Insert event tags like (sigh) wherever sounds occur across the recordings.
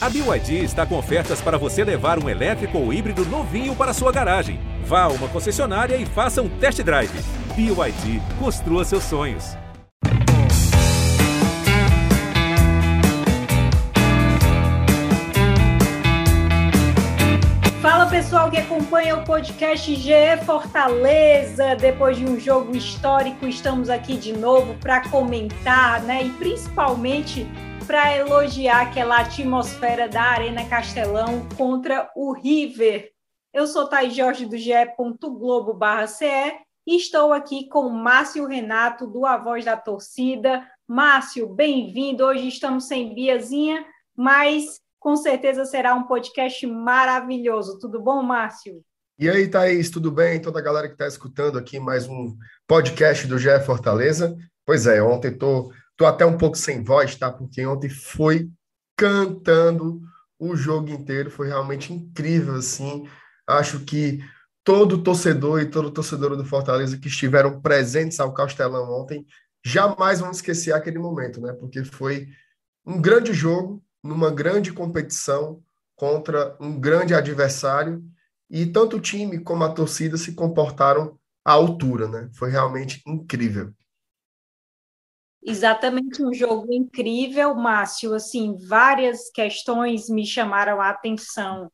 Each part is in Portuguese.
A BYD está com ofertas para você levar um elétrico ou híbrido novinho para sua garagem. Vá a uma concessionária e faça um test drive. BYD, construa seus sonhos. Fala pessoal que acompanha o podcast GE Fortaleza. Depois de um jogo histórico, estamos aqui de novo para comentar, né? E principalmente para elogiar aquela atmosfera da Arena Castelão contra o River. Eu sou Thaís Jorge do ge.globo.ce e estou aqui com Márcio Renato, do A Voz da Torcida. Márcio, bem-vindo. Hoje estamos sem Biazinha, mas com certeza será um podcast maravilhoso. Tudo bom, Márcio? E aí, Thaís, tudo bem? Toda a galera que está escutando aqui mais um podcast do GE Fortaleza. Pois é, ontem estou Tô até um pouco sem voz, tá? Porque ontem foi cantando o jogo inteiro, foi realmente incrível, assim. Acho que todo torcedor e todo torcedor do Fortaleza que estiveram presentes ao Castelão ontem jamais vão esquecer aquele momento, né? Porque foi um grande jogo, numa grande competição contra um grande adversário e tanto o time como a torcida se comportaram à altura, né? Foi realmente incrível. Exatamente um jogo incrível, Márcio. Assim, várias questões me chamaram a atenção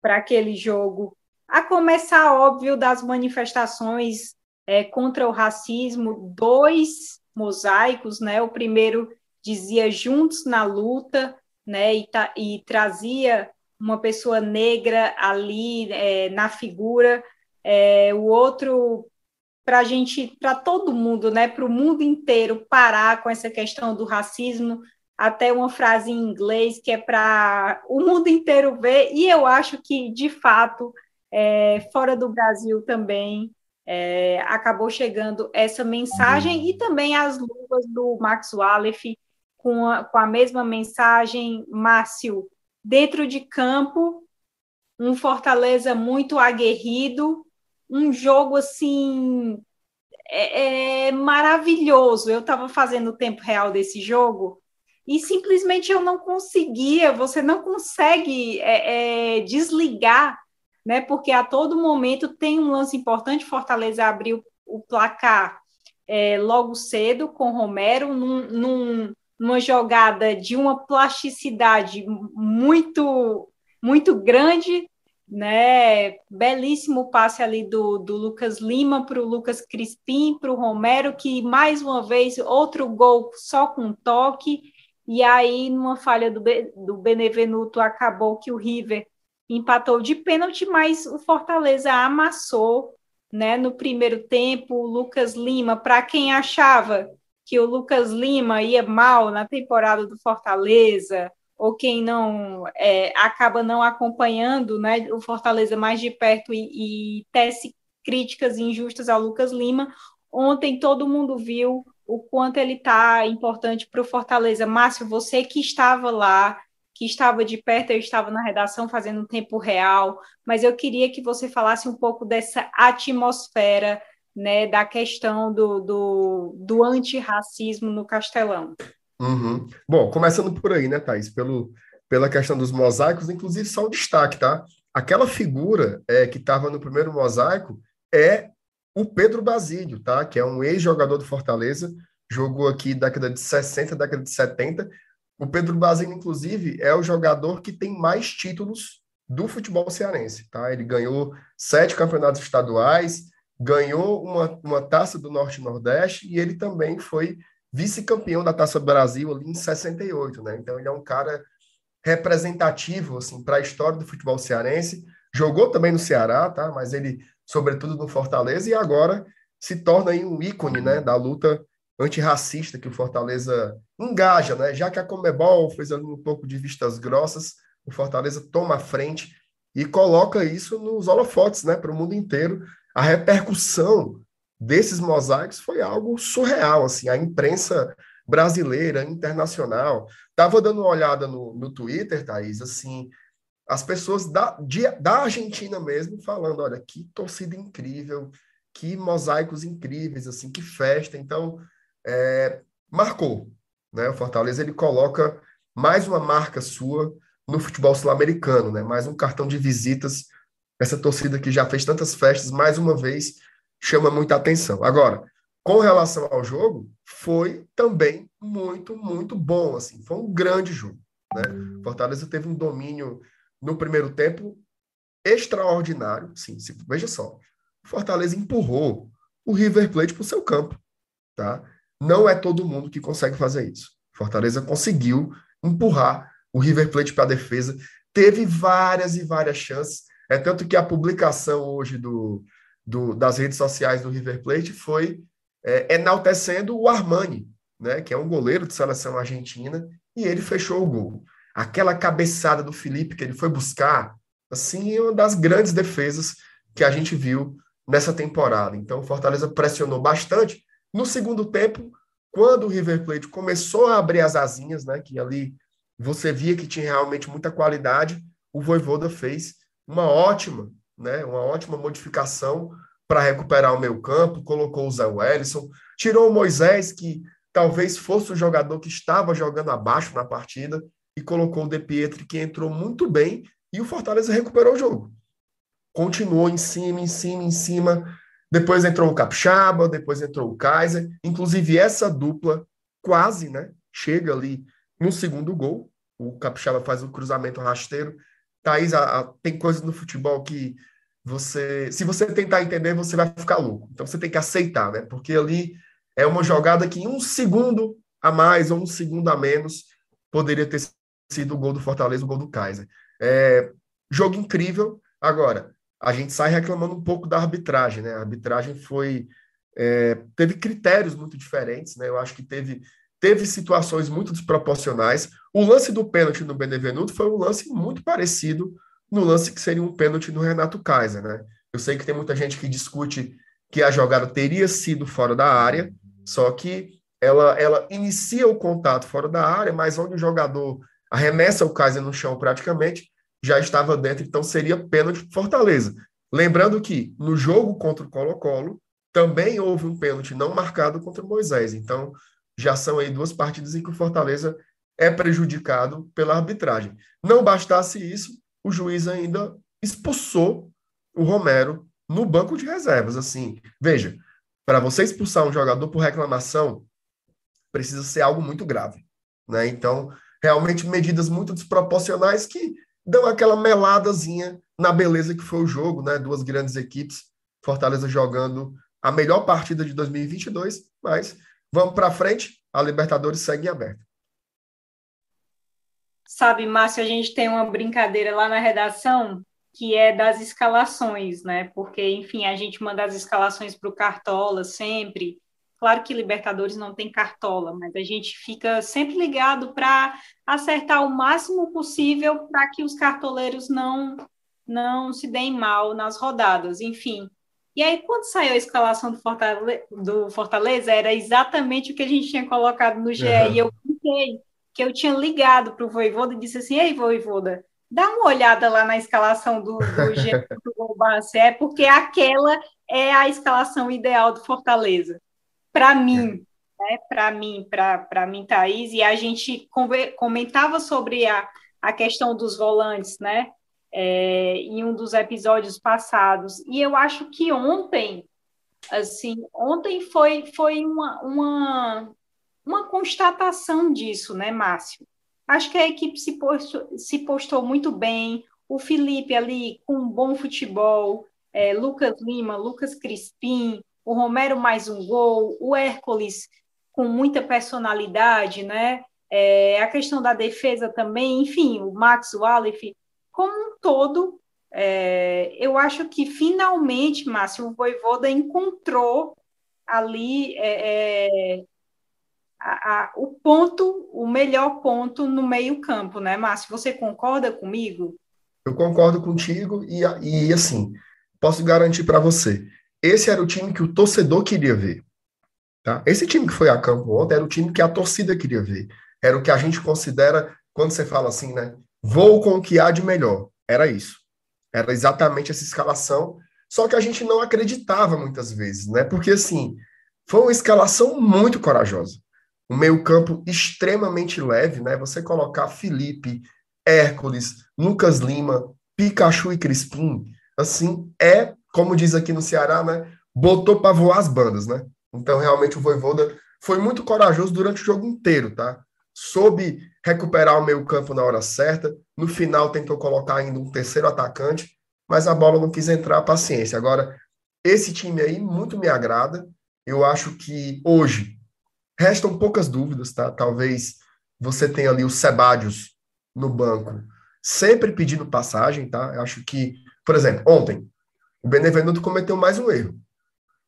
para aquele jogo. A começar, óbvio, das manifestações é, contra o racismo, dois mosaicos, né? O primeiro dizia juntos na luta, né? E, e trazia uma pessoa negra ali é, na figura. É, o outro para a gente, para todo mundo, né, para o mundo inteiro parar com essa questão do racismo, até uma frase em inglês que é para o mundo inteiro ver, e eu acho que, de fato, é, fora do Brasil também é, acabou chegando essa mensagem, e também as luvas do Max Wallace com a, com a mesma mensagem, Márcio, dentro de campo, um Fortaleza muito aguerrido, um jogo assim é, é maravilhoso. Eu estava fazendo o tempo real desse jogo e simplesmente eu não conseguia. Você não consegue é, é, desligar, né? Porque a todo momento tem um lance importante. Fortaleza abriu o placar é, logo cedo com Romero num, num, numa jogada de uma plasticidade muito muito grande né? Belíssimo passe ali do, do Lucas Lima para o Lucas Crispim, para o Romero, que mais uma vez outro gol só com toque, e aí numa falha do, do Benevenuto acabou que o River empatou de pênalti, mas o Fortaleza amassou né, no primeiro tempo. O Lucas Lima, para quem achava que o Lucas Lima ia mal na temporada do Fortaleza, ou quem não é, acaba não acompanhando né, o Fortaleza mais de perto e, e tece críticas injustas ao Lucas Lima, ontem todo mundo viu o quanto ele está importante para o Fortaleza. Márcio, você que estava lá, que estava de perto, eu estava na redação fazendo tempo real, mas eu queria que você falasse um pouco dessa atmosfera né, da questão do, do, do antirracismo no Castelão. Uhum. Bom, começando por aí, né, Thaís? Pelo, pela questão dos mosaicos, inclusive só um destaque, tá? Aquela figura é, que estava no primeiro mosaico é o Pedro Basílio, tá? Que é um ex-jogador do Fortaleza, jogou aqui década de 60, década de 70. O Pedro Basílio, inclusive, é o jogador que tem mais títulos do futebol cearense, tá? Ele ganhou sete campeonatos estaduais, ganhou uma, uma taça do Norte Nordeste e ele também foi vice-campeão da Taça Brasil ali em 68, né? Então ele é um cara representativo assim para a história do futebol cearense. Jogou também no Ceará, tá? Mas ele, sobretudo no Fortaleza e agora se torna aí um ícone, né, da luta antirracista que o Fortaleza engaja, né? Já que a Comebol fez ali um pouco de vistas grossas, o Fortaleza toma a frente e coloca isso nos holofotes, né, para o mundo inteiro. A repercussão desses mosaicos foi algo surreal, assim, a imprensa brasileira, internacional, estava dando uma olhada no, no Twitter, Thaís, assim, as pessoas da, de, da Argentina mesmo falando, olha, que torcida incrível, que mosaicos incríveis, assim, que festa, então, é, marcou, né, o Fortaleza, ele coloca mais uma marca sua no futebol sul-americano, né? Mais um cartão de visitas. Essa torcida que já fez tantas festas, mais uma vez, chama muita atenção. Agora, com relação ao jogo, foi também muito, muito bom. Assim, foi um grande jogo. Né? Fortaleza teve um domínio no primeiro tempo extraordinário. Sim, veja só. Fortaleza empurrou o River Plate para o seu campo. Tá? Não é todo mundo que consegue fazer isso. Fortaleza conseguiu empurrar o River Plate para a defesa. Teve várias e várias chances. É tanto que a publicação hoje do, do das redes sociais do River Plate foi é, enaltecendo o Armani, né, que é um goleiro de seleção argentina, e ele fechou o gol. Aquela cabeçada do Felipe que ele foi buscar, assim, é uma das grandes defesas que a gente viu nessa temporada. Então, o Fortaleza pressionou bastante. No segundo tempo, quando o River Plate começou a abrir as asinhas, né, que ali você via que tinha realmente muita qualidade, o Voivoda fez uma ótima, né, uma ótima modificação para recuperar o meio campo, colocou o Zé Wellison, tirou o Moisés, que talvez fosse o jogador que estava jogando abaixo na partida, e colocou o De Pietri, que entrou muito bem, e o Fortaleza recuperou o jogo. Continuou em cima, em cima, em cima. Depois entrou o Capixaba, depois entrou o Kaiser. Inclusive, essa dupla quase né, chega ali no segundo gol. O Capixaba faz o cruzamento rasteiro. Thaís, a, a, tem coisas no futebol que você, se você tentar entender, você vai ficar louco. Então você tem que aceitar, né? Porque ali é uma jogada que em um segundo a mais ou um segundo a menos poderia ter sido o gol do Fortaleza, o gol do Kaiser. É, jogo incrível. Agora, a gente sai reclamando um pouco da arbitragem, né? A arbitragem foi é, teve critérios muito diferentes, né? Eu acho que teve teve situações muito desproporcionais. O lance do pênalti no Benevenuto foi um lance muito parecido no lance que seria um pênalti no Renato Kaiser, né? Eu sei que tem muita gente que discute que a jogada teria sido fora da área, só que ela, ela inicia o contato fora da área, mas onde o jogador arremessa o Kaiser no chão praticamente, já estava dentro, então seria pênalti Fortaleza. Lembrando que no jogo contra o Colo-Colo, também houve um pênalti não marcado contra o Moisés. Então, já são aí duas partidas em que o Fortaleza é prejudicado pela arbitragem. Não bastasse isso, o juiz ainda expulsou o Romero no banco de reservas. Assim, veja, para você expulsar um jogador por reclamação, precisa ser algo muito grave. Né? Então, realmente, medidas muito desproporcionais que dão aquela meladazinha na beleza que foi o jogo, né? Duas grandes equipes, Fortaleza jogando a melhor partida de 2022, mas vamos para frente, a Libertadores segue aberta. Sabe, Márcio, a gente tem uma brincadeira lá na redação que é das escalações, né? Porque, enfim, a gente manda as escalações para o Cartola sempre. Claro que Libertadores não tem cartola, mas a gente fica sempre ligado para acertar o máximo possível para que os cartoleiros não não se deem mal nas rodadas, enfim. E aí, quando saiu a escalação do Fortaleza, do Fortaleza era exatamente o que a gente tinha colocado no GE, uhum. e eu pensei que eu tinha ligado para o Voivoda e disse assim, ei, Voivoda, dá uma olhada lá na escalação do, do do (laughs) é porque aquela é a escalação ideal do Fortaleza. Para mim, né? Para mim, para mim, Thaís, e a gente comentava sobre a, a questão dos volantes, né? É, em um dos episódios passados. E eu acho que ontem, assim, ontem foi, foi uma, uma, uma constatação disso, né, Márcio? Acho que a equipe se postou, se postou muito bem, o Felipe ali com um bom futebol, é, Lucas Lima, Lucas Crispim, o Romero mais um gol, o Hércules com muita personalidade, né? É, a questão da defesa também, enfim, o Max Wallace, como um todo, é, eu acho que finalmente, Márcio, o Voivoda encontrou ali é, é a, a, o ponto, o melhor ponto no meio-campo, né, Márcio? Você concorda comigo? Eu concordo contigo e, e assim, posso garantir para você, esse era o time que o torcedor queria ver. Tá? Esse time que foi a campo ontem era o time que a torcida queria ver. Era o que a gente considera, quando você fala assim, né? Vou com o que há de melhor. Era isso. Era exatamente essa escalação. Só que a gente não acreditava muitas vezes, né? Porque, assim, foi uma escalação muito corajosa um meio-campo extremamente leve, né? Você colocar Felipe, Hércules, Lucas Lima, Pikachu e Crispim, assim, é, como diz aqui no Ceará, né? Botou para voar as bandas, né? Então, realmente, o Voivoda foi muito corajoso durante o jogo inteiro, tá? Soube recuperar o meio campo na hora certa. No final, tentou colocar ainda um terceiro atacante, mas a bola não quis entrar, paciência. Agora, esse time aí muito me agrada. Eu acho que hoje restam poucas dúvidas, tá? Talvez você tenha ali o Sebadios no banco, sempre pedindo passagem, tá? Eu acho que, por exemplo, ontem, o Benevenuto cometeu mais um erro,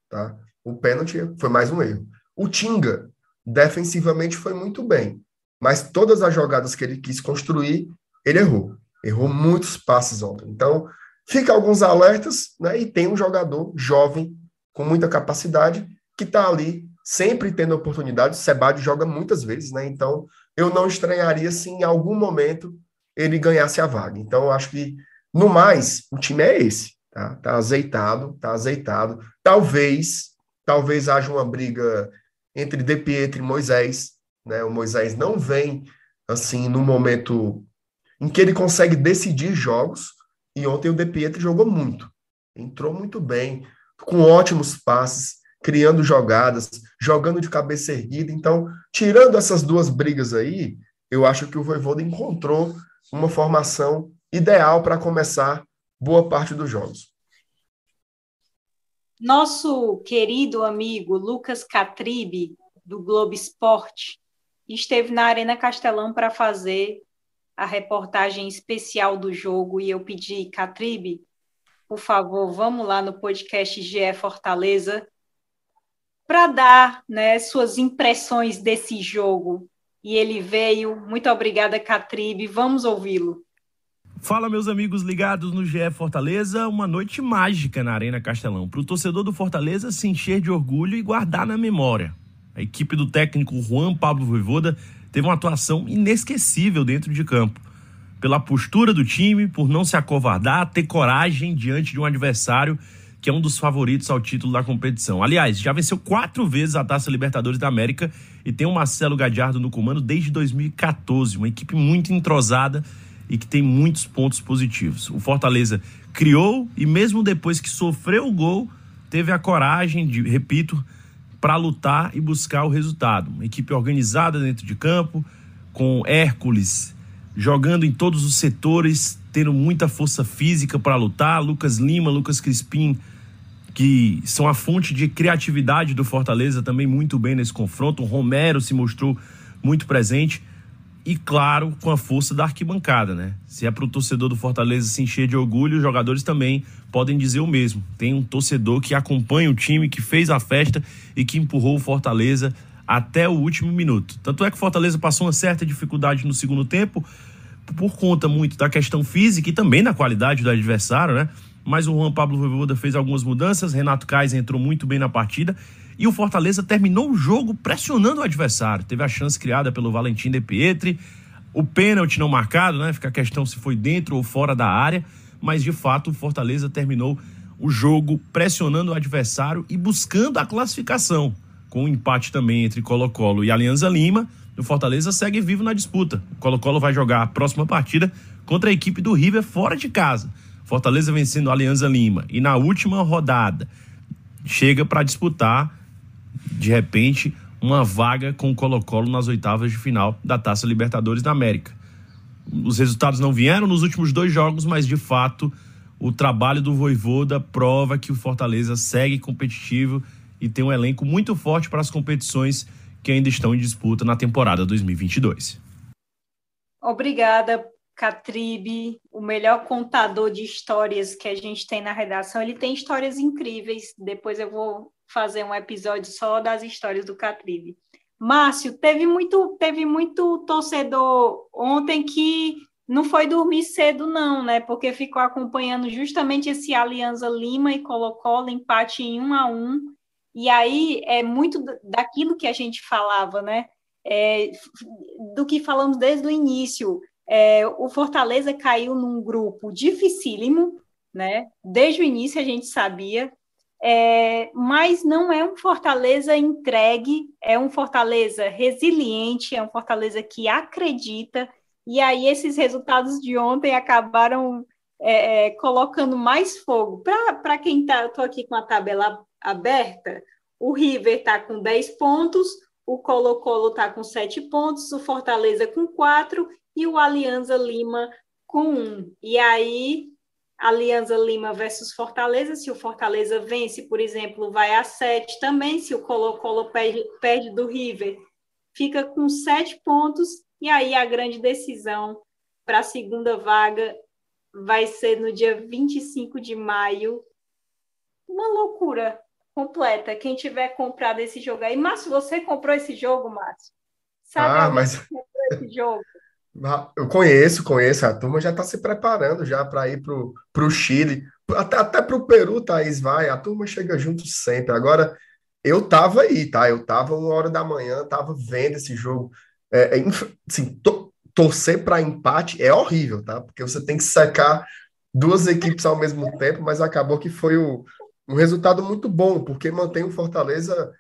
tá? O pênalti foi mais um erro. O Tinga, defensivamente, foi muito bem, mas todas as jogadas que ele quis construir, ele errou. Errou muitos passes ontem. Então, fica alguns alertas, né? E tem um jogador jovem, com muita capacidade, que está ali sempre tendo oportunidade. O Sebade joga muitas vezes, né? Então, eu não estranharia se em algum momento ele ganhasse a vaga. Então, acho que, no mais, o time é esse. Tá, tá azeitado, tá azeitado. Talvez, talvez haja uma briga entre De Pietro e Moisés. Né? O Moisés não vem assim no momento em que ele consegue decidir jogos. E ontem o De Pietro jogou muito. Entrou muito bem, com ótimos passes, criando jogadas, jogando de cabeça erguida. Então, tirando essas duas brigas aí, eu acho que o Voivoda encontrou uma formação ideal para começar boa parte dos jogos. Nosso querido amigo Lucas Catribe, do Globo Esporte, esteve na Arena Castelão para fazer a reportagem especial do jogo e eu pedi, Catribe, por favor, vamos lá no podcast GE Fortaleza para dar né, suas impressões desse jogo. E ele veio. Muito obrigada, Catribe. Vamos ouvi-lo. Fala, meus amigos ligados no GE Fortaleza. Uma noite mágica na Arena Castelão. Para o torcedor do Fortaleza se encher de orgulho e guardar na memória. A equipe do técnico Juan Pablo Voivoda teve uma atuação inesquecível dentro de campo. Pela postura do time, por não se acovardar, ter coragem diante de um adversário que é um dos favoritos ao título da competição. Aliás, já venceu quatro vezes a Taça Libertadores da América e tem o Marcelo Gadiardo no comando desde 2014. Uma equipe muito entrosada e que tem muitos pontos positivos. O Fortaleza criou e, mesmo depois que sofreu o gol, teve a coragem de, repito, para lutar e buscar o resultado. Uma equipe organizada dentro de campo, com Hércules jogando em todos os setores, tendo muita força física para lutar. Lucas Lima, Lucas Crispim, que são a fonte de criatividade do Fortaleza também muito bem nesse confronto. O Romero se mostrou muito presente. E claro, com a força da arquibancada, né? Se é para o torcedor do Fortaleza se encher de orgulho, os jogadores também podem dizer o mesmo. Tem um torcedor que acompanha o time, que fez a festa e que empurrou o Fortaleza até o último minuto. Tanto é que o Fortaleza passou uma certa dificuldade no segundo tempo, por conta muito da questão física e também da qualidade do adversário, né? Mas o Juan Pablo Voivoda fez algumas mudanças, Renato Kaiser entrou muito bem na partida e o Fortaleza terminou o jogo pressionando o adversário. Teve a chance criada pelo Valentim De Pietri, o pênalti não marcado, né? Fica a questão se foi dentro ou fora da área, mas de fato o Fortaleza terminou o jogo pressionando o adversário e buscando a classificação com um empate também entre Colo-Colo e Alianza Lima, o Fortaleza segue vivo na disputa. O Colo-Colo vai jogar a próxima partida contra a equipe do River fora de casa. Fortaleza vencendo a Alianza Lima. E na última rodada, chega para disputar, de repente, uma vaga com o Colo-Colo nas oitavas de final da Taça Libertadores da América. Os resultados não vieram nos últimos dois jogos, mas de fato o trabalho do Voivoda prova que o Fortaleza segue competitivo e tem um elenco muito forte para as competições que ainda estão em disputa na temporada 2022. Obrigada, Catribe, o melhor contador de histórias que a gente tem na redação. Ele tem histórias incríveis. Depois eu vou fazer um episódio só das histórias do Catribe. Márcio, teve muito, teve muito torcedor ontem que não foi dormir cedo, não, né? Porque ficou acompanhando justamente esse Aliança Lima e Colo-Colo, empate em um a um. E aí é muito daquilo que a gente falava, né? É, do que falamos desde o início. É, o Fortaleza caiu num grupo dificílimo, né? Desde o início a gente sabia, é, mas não é um Fortaleza entregue, é um Fortaleza resiliente, é um Fortaleza que acredita E aí esses resultados de ontem acabaram é, é, colocando mais fogo. Para quem está, estou aqui com a tabela aberta, o River está com 10 pontos, o Colo-Colo está com 7 pontos, o Fortaleza com 4 e o Alianza Lima com 1. E aí, Alianza Lima versus Fortaleza, se o Fortaleza vence, por exemplo, vai a 7 também, se o Colo-Colo perde, perde do River, fica com 7 pontos, e aí a grande decisão para a segunda vaga vai ser no dia 25 de maio. Uma loucura completa. Quem tiver comprado esse jogo aí. Márcio, você comprou esse jogo, Márcio? Sabe ah, mas... comprou esse jogo? Eu conheço, conheço. A turma já está se preparando já para ir para o Chile. Até, até para o Peru, Thaís, vai. A turma chega junto sempre. Agora, eu tava aí, tá? Eu tava uma hora da manhã, tava vendo esse jogo. É, é assim, to, torcer para empate é horrível, tá? Porque você tem que secar duas equipes ao mesmo tempo, mas acabou que foi o, um resultado muito bom, porque mantém o Fortaleza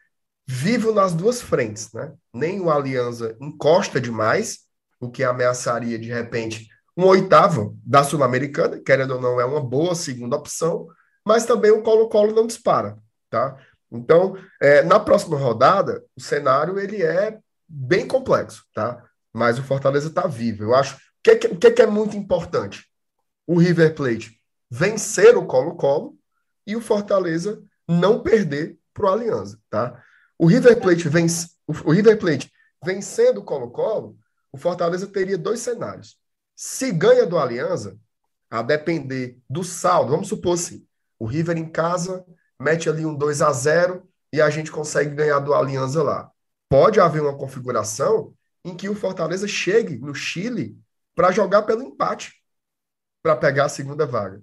vivo nas duas frentes, né? Nem o Aliança encosta demais, o que ameaçaria de repente um oitavo da Sul-Americana, querendo ou não, é uma boa segunda opção, mas também o Colo-Colo não dispara, tá? Então, é, na próxima rodada, o cenário ele é bem complexo, tá? mas o Fortaleza está vivo. Eu acho. O que, que, que, que é muito importante? O River Plate vencer o Colo-Colo e o Fortaleza não perder para o Aliança, tá? O River Plate vence, o River Plate vencendo o Colo-Colo, o Fortaleza teria dois cenários. Se ganha do Aliança, a depender do saldo, vamos supor assim, o River em casa mete ali um 2 a 0 e a gente consegue ganhar do Aliança lá. Pode haver uma configuração em que o Fortaleza chegue no Chile para jogar pelo empate, para pegar a segunda vaga.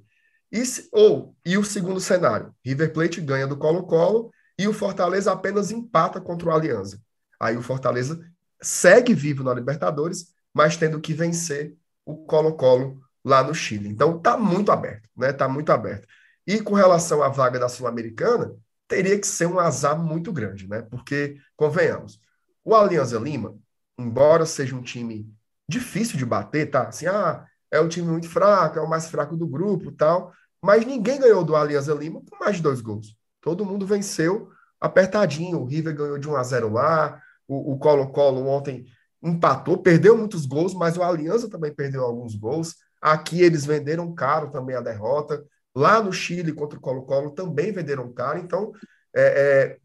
E, ou, e o segundo cenário, River Plate ganha do Colo-Colo e o Fortaleza apenas empata contra o Aliança. Aí o Fortaleza segue vivo na Libertadores, mas tendo que vencer o Colo-Colo lá no Chile. Então tá muito aberto, né? Tá muito aberto. E com relação à vaga da Sul-Americana, teria que ser um azar muito grande, né? Porque, convenhamos, o Alianza Lima embora seja um time difícil de bater, tá? Assim, ah, é um time muito fraco, é o mais fraco do grupo tal, mas ninguém ganhou do Alianza Lima com mais de dois gols. Todo mundo venceu apertadinho. O River ganhou de 1 a 0 lá, o Colo-Colo ontem empatou, perdeu muitos gols, mas o Aliança também perdeu alguns gols. Aqui eles venderam caro também a derrota. Lá no Chile, contra o Colo-Colo, também venderam caro. Então, é,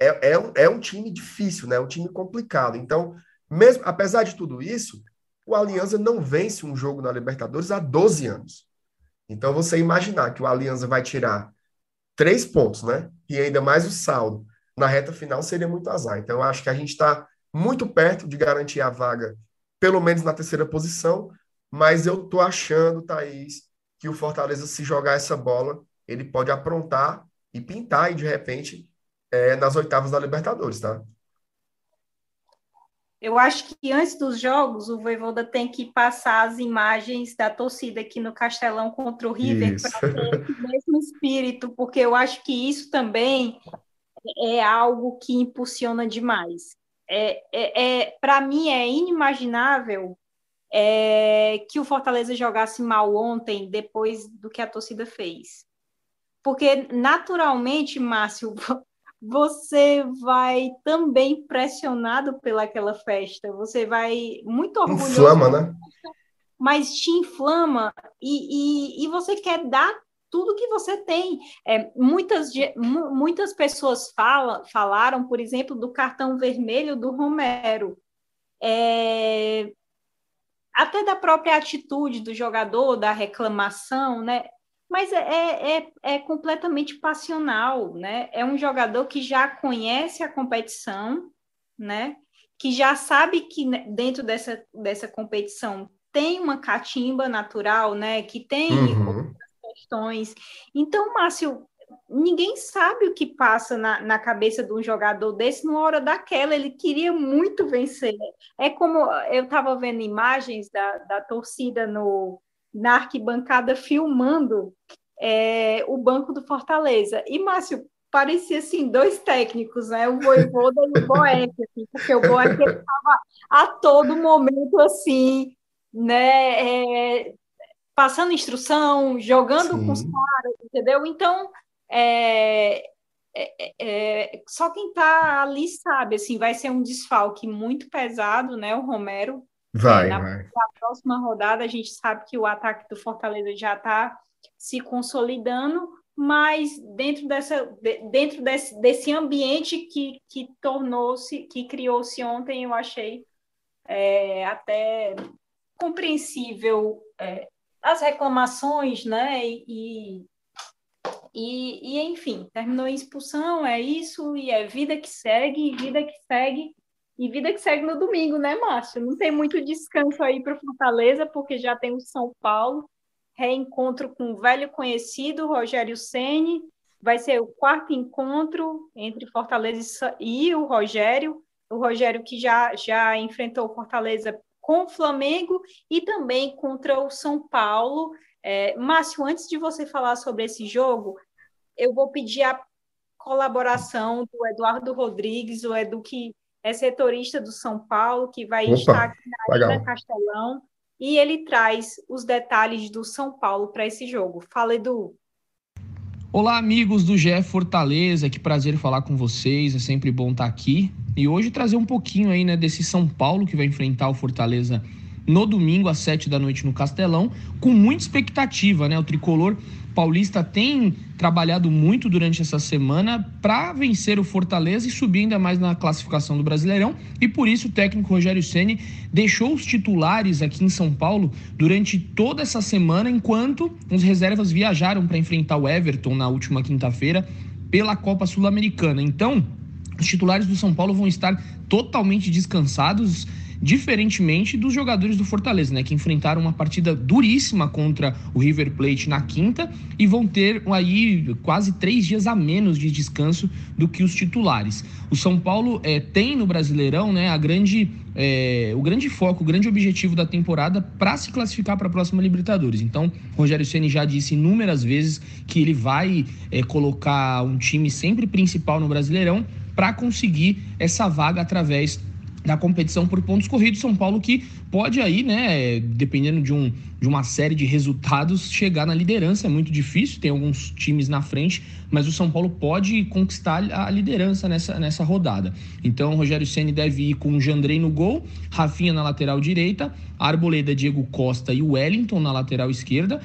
é, é, é, um, é time difícil, né? É um time complicado. Então, mesmo, apesar de tudo isso, o Aliança não vence um jogo na Libertadores há 12 anos. Então, você imaginar que o Aliança vai tirar três pontos, né? E ainda mais o saldo na reta final seria muito azar. Então, eu acho que a gente está muito perto de garantir a vaga, pelo menos na terceira posição, mas eu tô achando, Thaís, que o Fortaleza, se jogar essa bola, ele pode aprontar e pintar e, de repente, é, nas oitavas da Libertadores, tá? Eu acho que antes dos jogos, o Voivoda tem que passar as imagens da torcida aqui no Castelão contra o River para ter esse mesmo espírito, porque eu acho que isso também é algo que impulsiona demais. É, é, é Para mim, é inimaginável é, que o Fortaleza jogasse mal ontem, depois do que a torcida fez. Porque, naturalmente, Márcio, (laughs) você vai também pressionado pelaquela festa, você vai muito orgulhoso. Inflama, né? Mas te inflama e, e, e você quer dar tudo que você tem. É, muitas, muitas pessoas fala, falaram, por exemplo, do cartão vermelho do Romero. É, até da própria atitude do jogador, da reclamação, né? mas é, é, é, é completamente passional, né? É um jogador que já conhece a competição, né? Que já sabe que dentro dessa, dessa competição tem uma catimba natural, né? Que tem uhum. Questões. Então, Márcio, ninguém sabe o que passa na, na cabeça de um jogador desse numa hora daquela. Ele queria muito vencer. É como eu estava vendo imagens da, da torcida no, na arquibancada filmando é, o banco do Fortaleza. E, Márcio, parecia assim, dois técnicos, né? O Voivoda e o Boeck, assim, porque o Boeck estava a todo momento assim, né, é, passando instrução, jogando Sim. com os caras, entendeu? Então, é, é, é, só quem está ali sabe, assim, vai ser um desfalque muito pesado, né? O Romero. Vai, na, vai. Na próxima rodada, a gente sabe que o ataque do Fortaleza já está se consolidando, mas dentro, dessa, dentro desse, desse ambiente que, que tornou-se, que criou-se ontem, eu achei é, até compreensível é, as reclamações, né? E, e, e, enfim, terminou em expulsão, é isso, e é vida que segue, vida que segue, e vida que segue no domingo, né, Márcio? Não tem muito descanso aí para Fortaleza, porque já tem o São Paulo, reencontro com o velho conhecido, Rogério Ceni vai ser o quarto encontro entre Fortaleza e o Rogério, o Rogério que já, já enfrentou Fortaleza com o Flamengo e também contra o São Paulo, é, Márcio, antes de você falar sobre esse jogo, eu vou pedir a colaboração do Eduardo Rodrigues, o Edu que é setorista do São Paulo, que vai Opa, estar aqui na Ilha Castelão, e ele traz os detalhes do São Paulo para esse jogo. Fala, Edu. Olá, amigos do GE Fortaleza, que prazer falar com vocês, é sempre bom estar aqui. E hoje trazer um pouquinho aí, né, desse São Paulo que vai enfrentar o Fortaleza no domingo às sete da noite no Castelão, com muita expectativa, né? O tricolor paulista tem trabalhado muito durante essa semana para vencer o Fortaleza e subir ainda mais na classificação do Brasileirão, e por isso o técnico Rogério Ceni deixou os titulares aqui em São Paulo durante toda essa semana, enquanto os reservas viajaram para enfrentar o Everton na última quinta-feira pela Copa Sul-Americana. Então, os titulares do São Paulo vão estar totalmente descansados diferentemente dos jogadores do Fortaleza, né, que enfrentaram uma partida duríssima contra o River Plate na quinta e vão ter aí quase três dias a menos de descanso do que os titulares. O São Paulo é, tem no Brasileirão, né, a grande é, o grande foco, o grande objetivo da temporada para se classificar para a próxima Libertadores. Então, Rogério Ceni já disse inúmeras vezes que ele vai é, colocar um time sempre principal no Brasileirão para conseguir essa vaga através da competição por pontos corridos. São Paulo que pode aí, né, dependendo de, um, de uma série de resultados, chegar na liderança. É muito difícil, tem alguns times na frente, mas o São Paulo pode conquistar a liderança nessa, nessa rodada. Então, Rogério Ceni deve ir com o Jandrei no gol, Rafinha na lateral direita, Arboleda, Diego Costa e Wellington na lateral esquerda.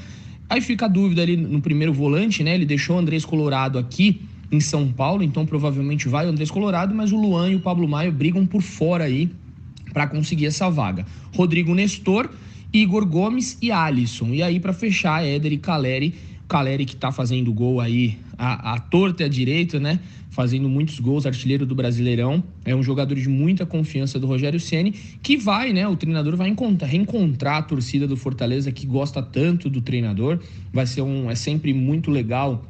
Aí fica a dúvida ali no primeiro volante, né? Ele deixou o Andrés Colorado aqui em São Paulo, então provavelmente vai o Andrés Colorado, mas o Luan e o Pablo Maio brigam por fora aí para conseguir essa vaga. Rodrigo Nestor, Igor Gomes e Alisson. E aí para fechar, Éder e Caleri, Caleri que está fazendo gol aí a, a torta e a direita, né? Fazendo muitos gols, artilheiro do Brasileirão. É um jogador de muita confiança do Rogério Ceni, que vai, né? O treinador vai encontrar, reencontrar a torcida do Fortaleza que gosta tanto do treinador. Vai ser um, é sempre muito legal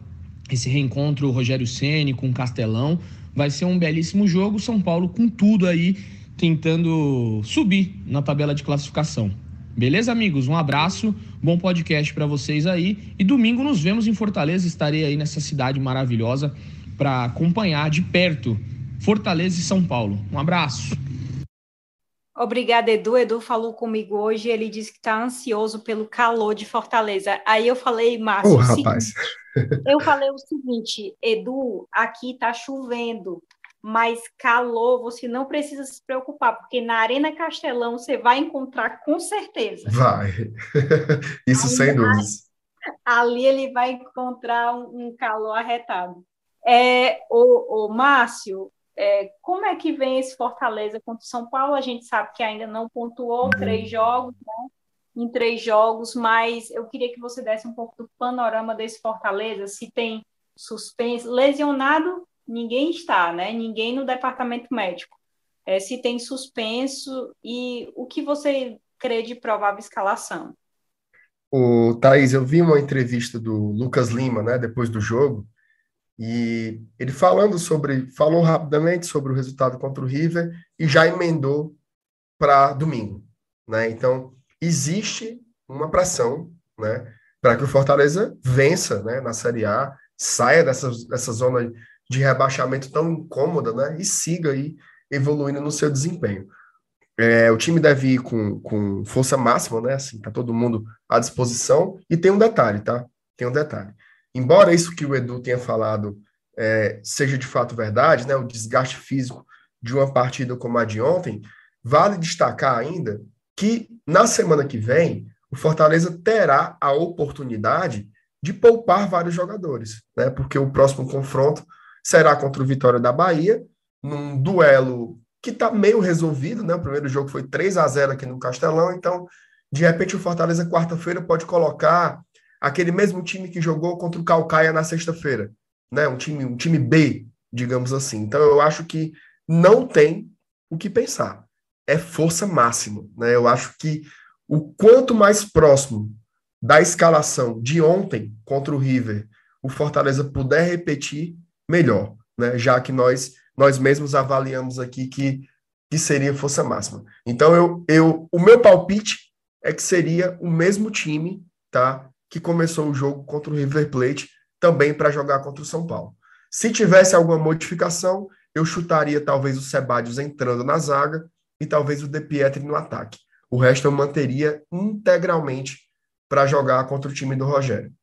esse reencontro Rogério Ceni com Castelão. Vai ser um belíssimo jogo. São Paulo com tudo aí, tentando subir na tabela de classificação. Beleza, amigos? Um abraço, bom podcast para vocês aí. E domingo nos vemos em Fortaleza. Estarei aí nessa cidade maravilhosa para acompanhar de perto Fortaleza e São Paulo. Um abraço. Obrigada, Edu. Edu falou comigo hoje. Ele disse que está ansioso pelo calor de Fortaleza. Aí eu falei, Márcio. Oh, rapaz. Eu falei o seguinte, Edu, aqui está chovendo, mas calor você não precisa se preocupar, porque na Arena Castelão você vai encontrar com certeza. Vai. (laughs) Isso ali, sem dúvidas. Ali ele vai encontrar um, um calor arretado. É, o, o Márcio, é, como é que vem esse Fortaleza contra o São Paulo? A gente sabe que ainda não pontuou uhum. três jogos, né? Em três jogos, mas eu queria que você desse um pouco do panorama desse Fortaleza, se tem suspenso, lesionado, ninguém está, né? Ninguém no departamento médico. É, se tem suspenso e o que você crê de provável escalação. O Thaís, eu vi uma entrevista do Lucas Lima, né, depois do jogo, e ele falando sobre, falou rapidamente sobre o resultado contra o River e já emendou para domingo, né? Então, existe uma pressão, né, para que o Fortaleza vença, né, na Série A, saia dessa, dessa zona de rebaixamento tão incômoda, né, e siga aí evoluindo no seu desempenho. É, o time deve ir com, com força máxima, né? Assim, tá todo mundo à disposição. E tem um detalhe, tá? Tem um detalhe. Embora isso que o Edu tenha falado é, seja de fato verdade, né? O desgaste físico de uma partida como a de ontem, vale destacar ainda que na semana que vem o Fortaleza terá a oportunidade de poupar vários jogadores, né? Porque o próximo confronto será contra o Vitória da Bahia, num duelo que está meio resolvido, né? O primeiro jogo foi 3 a 0 aqui no Castelão, então de repente o Fortaleza quarta-feira pode colocar aquele mesmo time que jogou contra o Calcaia na sexta-feira, né? Um time, um time B, digamos assim. Então eu acho que não tem o que pensar. É força máxima, né? Eu acho que o quanto mais próximo da escalação de ontem contra o River, o Fortaleza puder repetir, melhor, né? Já que nós nós mesmos avaliamos aqui que, que seria força máxima. Então eu, eu o meu palpite é que seria o mesmo time, tá? Que começou o jogo contra o River Plate também para jogar contra o São Paulo. Se tivesse alguma modificação, eu chutaria talvez o Sebadios entrando na zaga e talvez o De Pietri no ataque. O resto eu manteria integralmente para jogar contra o time do Rogério.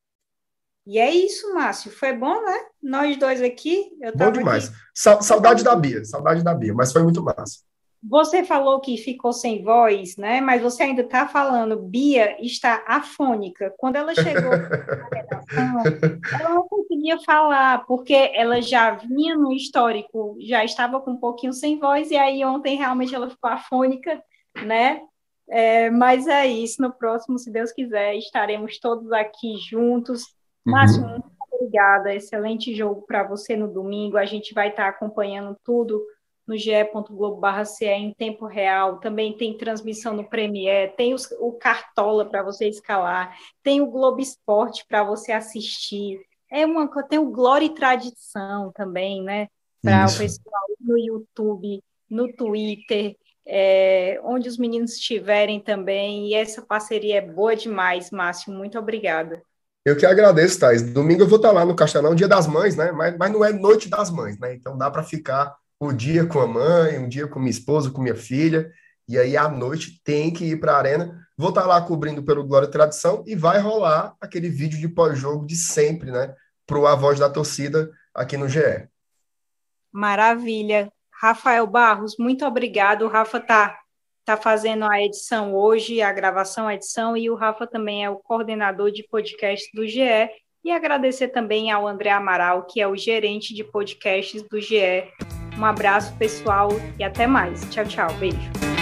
E é isso, Márcio. Foi bom, né? Nós dois aqui. bom demais. Aqui... Saudade da Bia, saudade da Bia, mas foi muito massa. Você falou que ficou sem voz, né? Mas você ainda está falando. Bia está afônica. Quando ela chegou na redação, ela não conseguia falar, porque ela já vinha no histórico, já estava com um pouquinho sem voz, e aí ontem realmente ela ficou afônica, né? É, mas é isso. No próximo, se Deus quiser, estaremos todos aqui juntos Márcio, uhum. muito obrigada. Excelente jogo para você no domingo. A gente vai estar tá acompanhando tudo no ge.globo.ce em tempo real. Também tem transmissão no Premiere, tem os, o Cartola para você escalar, tem o Globo Esporte para você assistir. É uma, tem o Glória e Tradição também, né? Para o pessoal no YouTube, no Twitter, é, onde os meninos estiverem também. E essa parceria é boa demais, Márcio. Muito obrigada. Eu que agradeço, Thais. Domingo eu vou estar lá no Castelão, dia das mães, né? Mas, mas não é noite das mães, né? Então dá para ficar o dia com a mãe, um dia com minha esposa, com minha filha, e aí à noite tem que ir para a arena. Vou estar lá cobrindo pelo Glória e Tradição e vai rolar aquele vídeo de pós-jogo de sempre, né? Para A Voz da Torcida aqui no GE. Maravilha. Rafael Barros, muito obrigado. O Rafa tá está fazendo a edição hoje, a gravação, a edição, e o Rafa também é o coordenador de podcast do GE. E agradecer também ao André Amaral, que é o gerente de podcasts do GE. Um abraço, pessoal, e até mais. Tchau, tchau. Beijo.